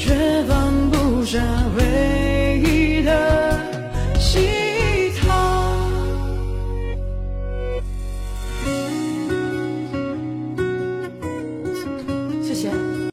却放不下回